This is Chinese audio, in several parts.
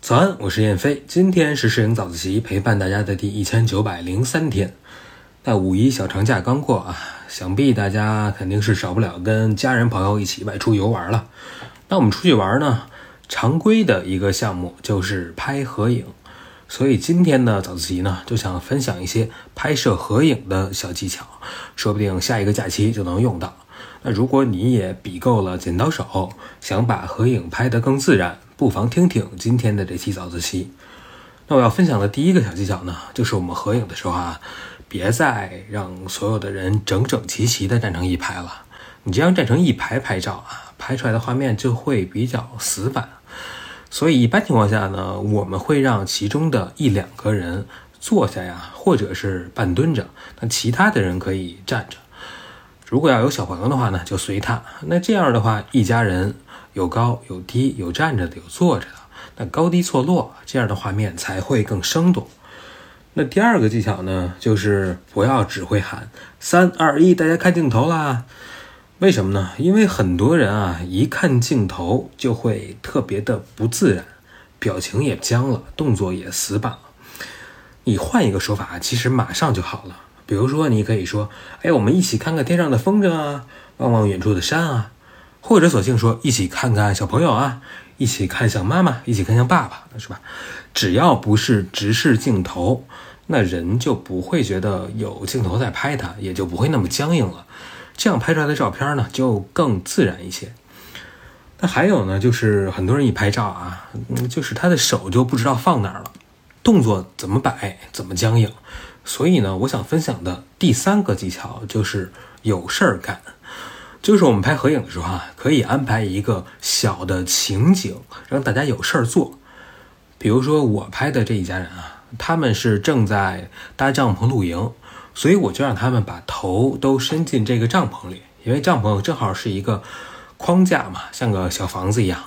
早安，我是燕飞。今天是摄影早自习陪伴大家的第一千九百零三天。那五一小长假刚过啊，想必大家肯定是少不了跟家人朋友一起外出游玩了。那我们出去玩呢，常规的一个项目就是拍合影。所以今天的早自习呢，就想分享一些拍摄合影的小技巧，说不定下一个假期就能用到。那如果你也比够了剪刀手，想把合影拍得更自然。不妨听听今天的这期早自习。那我要分享的第一个小技巧呢，就是我们合影的时候啊，别再让所有的人整整齐齐的站成一排了。你这样站成一排拍照啊，拍出来的画面就会比较死板。所以一般情况下呢，我们会让其中的一两个人坐下呀，或者是半蹲着，那其他的人可以站着。如果要有小朋友的话呢，就随他。那这样的话，一家人。有高有低，有站着的，有坐着的，那高低错落，这样的画面才会更生动。那第二个技巧呢，就是不要只会喊三二一，大家看镜头啦。为什么呢？因为很多人啊，一看镜头就会特别的不自然，表情也僵了，动作也死板了。你换一个说法，其实马上就好了。比如说，你可以说，哎，我们一起看看天上的风筝啊，望望远处的山啊。或者索性说一起看看小朋友啊，一起看向妈妈，一起看向爸爸，是吧？只要不是直视镜头，那人就不会觉得有镜头在拍他，也就不会那么僵硬了。这样拍出来的照片呢，就更自然一些。那还有呢，就是很多人一拍照啊，就是他的手就不知道放哪儿了，动作怎么摆怎么僵硬。所以呢，我想分享的第三个技巧就是有事儿干。就是我们拍合影的时候啊，可以安排一个小的情景，让大家有事儿做。比如说我拍的这一家人啊，他们是正在搭帐篷露营，所以我就让他们把头都伸进这个帐篷里，因为帐篷正好是一个框架嘛，像个小房子一样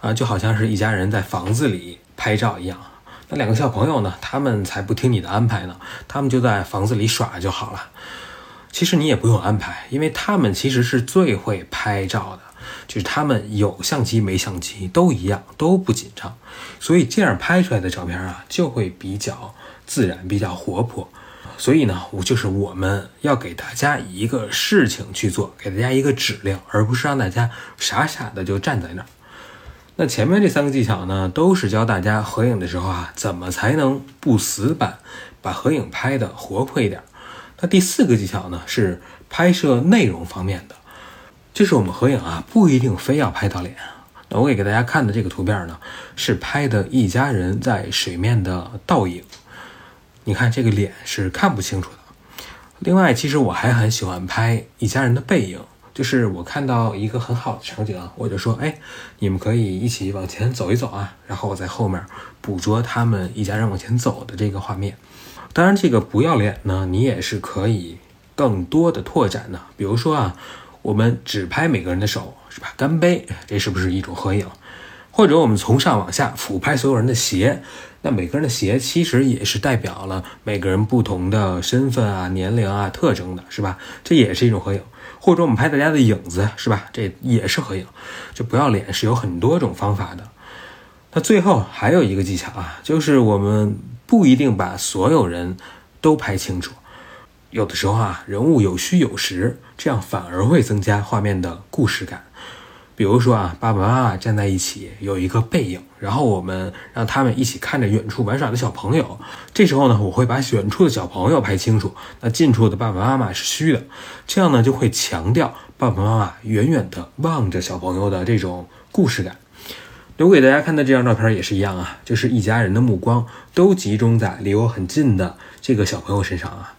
啊，就好像是一家人在房子里拍照一样。那两个小朋友呢，他们才不听你的安排呢，他们就在房子里耍就好了。其实你也不用安排，因为他们其实是最会拍照的，就是他们有相机没相机都一样，都不紧张，所以这样拍出来的照片啊就会比较自然，比较活泼。所以呢，我就是我们要给大家一个事情去做，给大家一个指令，而不是让大家傻傻的就站在那儿。那前面这三个技巧呢，都是教大家合影的时候啊，怎么才能不死板，把合影拍的活泼一点。那第四个技巧呢，是拍摄内容方面的，就是我们合影啊，不一定非要拍到脸。那我给给大家看的这个图片呢，是拍的一家人在水面的倒影。你看这个脸是看不清楚的。另外，其实我还很喜欢拍一家人的背影，就是我看到一个很好的场景啊，我就说，哎，你们可以一起往前走一走啊，然后我在后面捕捉他们一家人往前走的这个画面。当然，这个不要脸呢，你也是可以更多的拓展的。比如说啊，我们只拍每个人的手，是吧？干杯，这是不是一种合影？或者我们从上往下俯拍所有人的鞋，那每个人的鞋其实也是代表了每个人不同的身份啊、年龄啊、特征的，是吧？这也是一种合影。或者我们拍大家的影子，是吧？这也是合影。就不要脸是有很多种方法的。那最后还有一个技巧啊，就是我们。不一定把所有人都拍清楚，有的时候啊，人物有虚有实，这样反而会增加画面的故事感。比如说啊，爸爸妈妈站在一起，有一个背影，然后我们让他们一起看着远处玩耍的小朋友。这时候呢，我会把远处的小朋友拍清楚，那近处的爸爸妈妈是虚的，这样呢就会强调爸爸妈妈远远的望着小朋友的这种故事感。留给大家看的这张照片也是一样啊，就是一家人的目光都集中在离我很近的这个小朋友身上啊。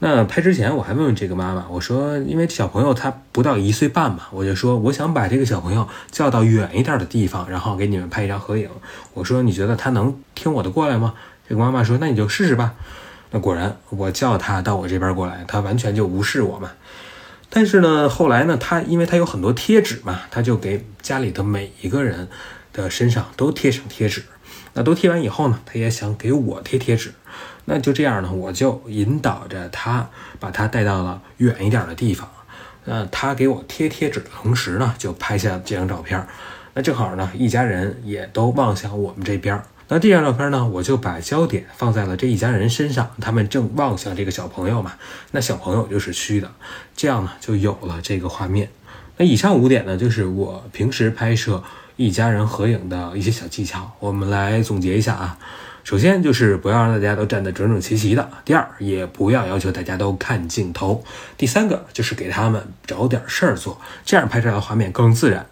那拍之前我还问问这个妈妈，我说，因为小朋友他不到一岁半嘛，我就说我想把这个小朋友叫到远一点的地方，然后给你们拍一张合影。我说你觉得他能听我的过来吗？这个妈妈说，那你就试试吧。那果然，我叫他到我这边过来，他完全就无视我嘛。但是呢，后来呢，他因为他有很多贴纸嘛，他就给家里的每一个人。的身上都贴上贴纸，那都贴完以后呢，他也想给我贴贴纸，那就这样呢，我就引导着他，把他带到了远一点的地方。那他给我贴贴纸的同时呢，就拍下这张照片。那正好呢，一家人也都望向我们这边。那这张照片呢，我就把焦点放在了这一家人身上，他们正望向这个小朋友嘛。那小朋友就是虚的，这样呢，就有了这个画面。那以上五点呢，就是我平时拍摄一家人合影的一些小技巧。我们来总结一下啊。首先就是不要让大家都站得整整齐齐的。第二，也不要要求大家都看镜头。第三个就是给他们找点事儿做，这样拍出来的画面更自然。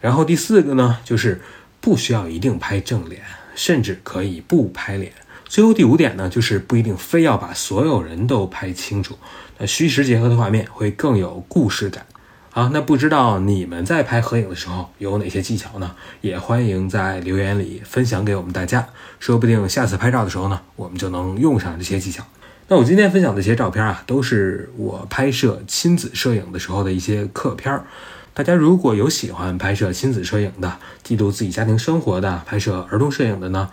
然后第四个呢，就是不需要一定拍正脸，甚至可以不拍脸。最后第五点呢，就是不一定非要把所有人都拍清楚，那虚实结合的画面会更有故事感。好，那不知道你们在拍合影的时候有哪些技巧呢？也欢迎在留言里分享给我们大家，说不定下次拍照的时候呢，我们就能用上这些技巧。那我今天分享的这些照片啊，都是我拍摄亲子摄影的时候的一些客片儿。大家如果有喜欢拍摄亲子摄影的，记录自己家庭生活的，拍摄儿童摄影的呢？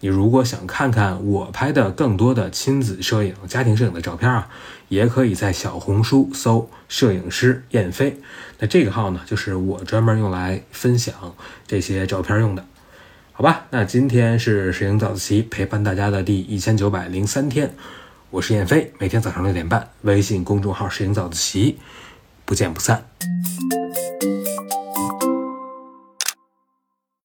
你如果想看看我拍的更多的亲子摄影、家庭摄影的照片啊，也可以在小红书搜“摄影师燕飞”。那这个号呢，就是我专门用来分享这些照片用的，好吧？那今天是摄影早自习陪伴大家的第一千九百零三天，我是燕飞，每天早上六点半，微信公众号“摄影早自习”，不见不散。